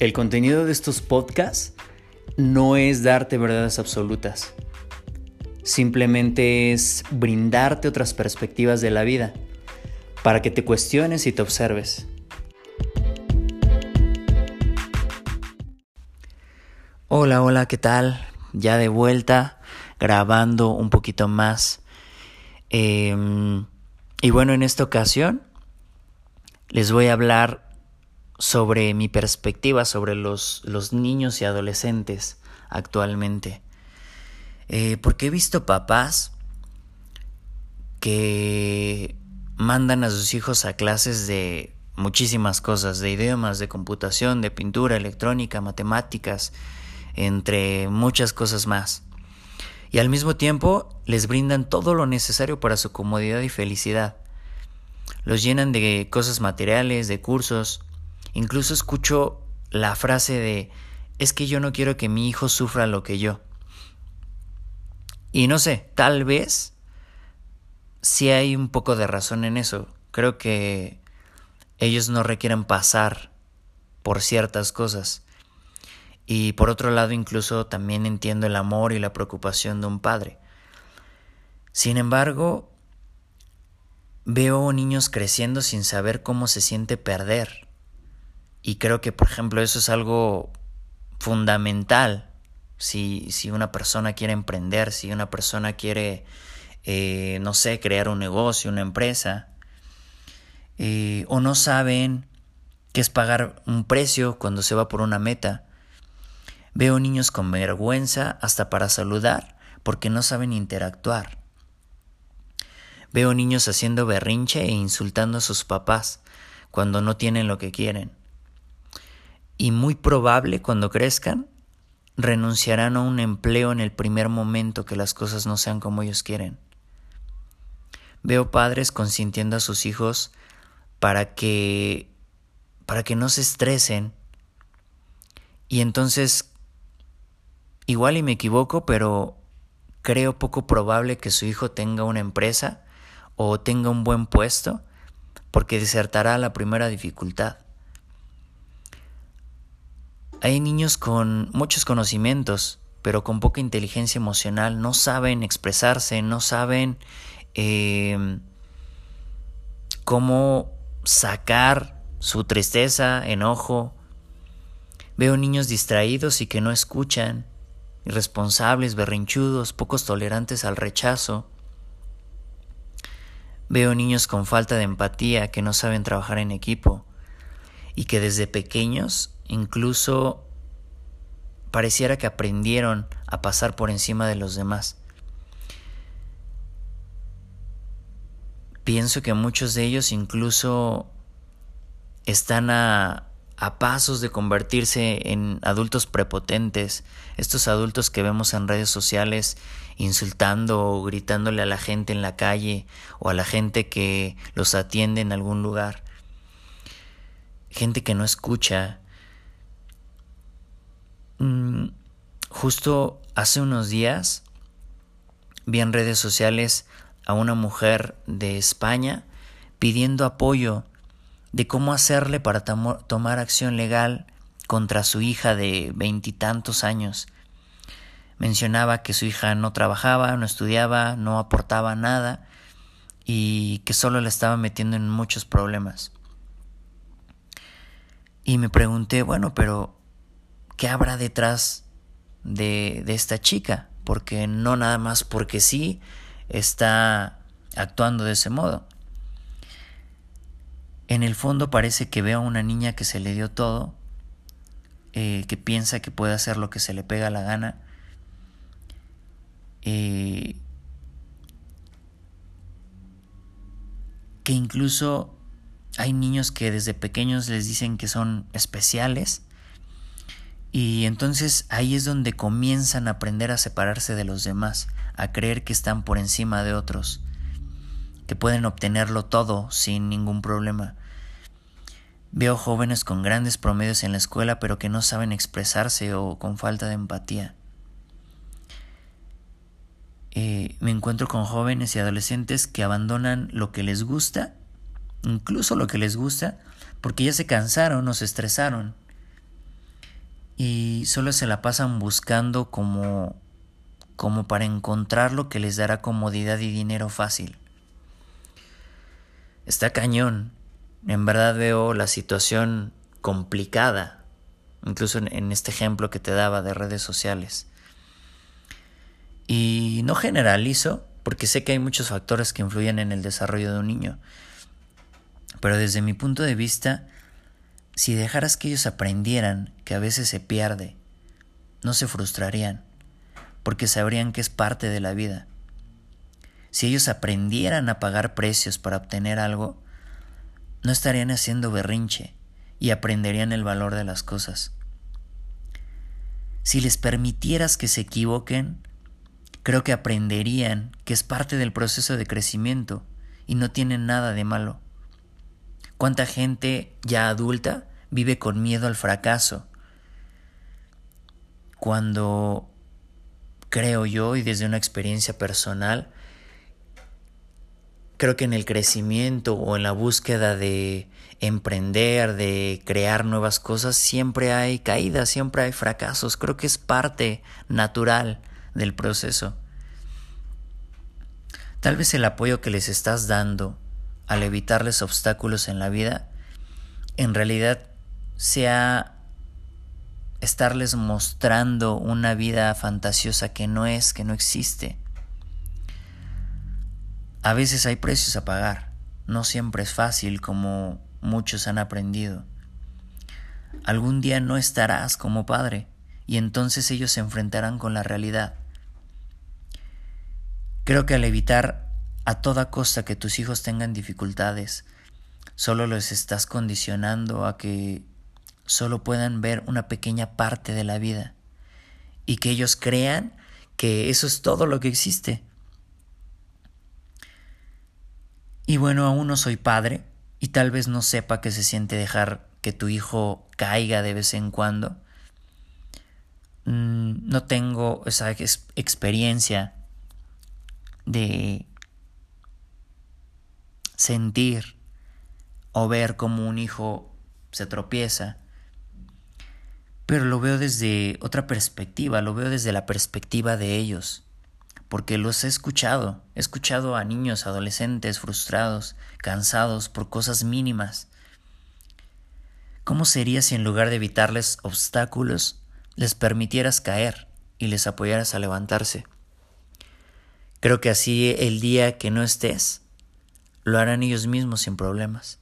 El contenido de estos podcasts no es darte verdades absolutas. Simplemente es brindarte otras perspectivas de la vida para que te cuestiones y te observes. Hola, hola, ¿qué tal? Ya de vuelta, grabando un poquito más. Em, y bueno, en esta ocasión les voy a hablar sobre mi perspectiva sobre los, los niños y adolescentes actualmente. Eh, porque he visto papás que mandan a sus hijos a clases de muchísimas cosas, de idiomas, de computación, de pintura, electrónica, matemáticas, entre muchas cosas más. Y al mismo tiempo les brindan todo lo necesario para su comodidad y felicidad. Los llenan de cosas materiales, de cursos, Incluso escucho la frase de es que yo no quiero que mi hijo sufra lo que yo. Y no sé, tal vez sí hay un poco de razón en eso. Creo que ellos no requieren pasar por ciertas cosas. Y por otro lado, incluso también entiendo el amor y la preocupación de un padre. Sin embargo, veo niños creciendo sin saber cómo se siente perder y creo que, por ejemplo, eso es algo fundamental si, si una persona quiere emprender, si una persona quiere, eh, no sé, crear un negocio, una empresa, eh, o no saben qué es pagar un precio cuando se va por una meta. Veo niños con vergüenza hasta para saludar porque no saben interactuar. Veo niños haciendo berrinche e insultando a sus papás cuando no tienen lo que quieren y muy probable cuando crezcan renunciarán a un empleo en el primer momento que las cosas no sean como ellos quieren. Veo padres consintiendo a sus hijos para que para que no se estresen. Y entonces igual y me equivoco, pero creo poco probable que su hijo tenga una empresa o tenga un buen puesto porque desertará la primera dificultad. Hay niños con muchos conocimientos, pero con poca inteligencia emocional, no saben expresarse, no saben em, cómo sacar su tristeza, enojo. Veo niños distraídos y que no escuchan, irresponsables, berrinchudos, pocos tolerantes al rechazo. Veo niños con falta de empatía que no saben trabajar en equipo y que desde pequeños Incluso pareciera que aprendieron a pasar por encima de los demás. Pienso que muchos de ellos incluso están a, a pasos de convertirse en adultos prepotentes, estos adultos que vemos en redes sociales insultando o gritándole a la gente en la calle o a la gente que los atiende en algún lugar. Gente que no escucha, Mm, justo hace unos días vi en redes sociales a una mujer de España pidiendo apoyo de cómo hacerle para tomar acción legal contra su hija de veintitantos años. Mencionaba que su hija no trabajaba, no estudiaba, no aportaba nada y que solo la estaba metiendo en muchos problemas. Y me pregunté, bueno, pero qué habrá detrás de, de esta chica, porque no nada más porque sí está actuando de ese modo. En el fondo parece que veo a una niña que se le dio todo, eh, que piensa que puede hacer lo que se le pega la gana, eh, que incluso hay niños que desde pequeños les dicen que son especiales y entonces ahí es donde comienzan a aprender a separarse de los demás, a creer que están por encima de otros, que pueden obtenerlo todo sin ningún problema. Veo jóvenes con grandes promedios en la escuela pero que no saben expresarse o con falta de empatía. Eh, me encuentro con jóvenes y adolescentes que abandonan lo que les gusta, incluso lo que les gusta, porque ya se cansaron o se estresaron y solo se la pasan buscando como como para encontrar lo que les dará comodidad y dinero fácil. Está cañón. En verdad veo la situación complicada, incluso en, este ejemplo que te daba de redes sociales. Y no generalizo, porque sé que hay muchos factores que influyen en el desarrollo de un niño. Pero desde mi punto de vista, si dejaras que ellos aprendieran que a veces se pierde, no se frustrarían, porque sabrían que es parte de la vida. Si ellos aprendieran a pagar precios para obtener algo, no estarían haciendo berrinche y aprenderían el valor de las cosas. Si les permitieras que se equivoquen, creo que aprenderían que es parte del proceso de crecimiento y no tienen nada de malo. ¿Cuánta gente ya adulta vive con miedo al fracaso? Cuando creo yo y desde una experiencia personal, creo que en el crecimiento o en la búsqueda de emprender, de crear nuevas cosas, siempre hay caídas, siempre hay fracasos. Creo que es parte natural del proceso. Tal vez el apoyo que les estás dando al evitarles obstáculos en la vida, en realidad sea estarles mostrando una vida fantasiosa que no es, que no existe. A veces hay precios a pagar, no siempre es fácil como muchos han aprendido. Algún día no estarás como padre y entonces ellos se enfrentarán con la realidad. Creo que al evitar a toda costa que tus hijos tengan dificultades, solo los estás condicionando a que solo puedan ver una pequeña parte de la vida y que ellos crean que eso es todo lo que existe. Y bueno, aún no soy padre y tal vez no sepa que se siente dejar que tu hijo caiga de vez en cuando. Mm, no tengo esa experiencia de sentir o ver cómo un hijo se tropieza, pero lo veo desde otra perspectiva, lo veo desde la perspectiva de ellos, porque los he escuchado, he escuchado a niños, adolescentes frustrados, cansados por cosas mínimas. ¿Cómo sería si en lugar de evitarles obstáculos, les permitieras caer y les apoyaras a levantarse? Creo que así el día que no estés, lo harán ellos mismos sin problemas.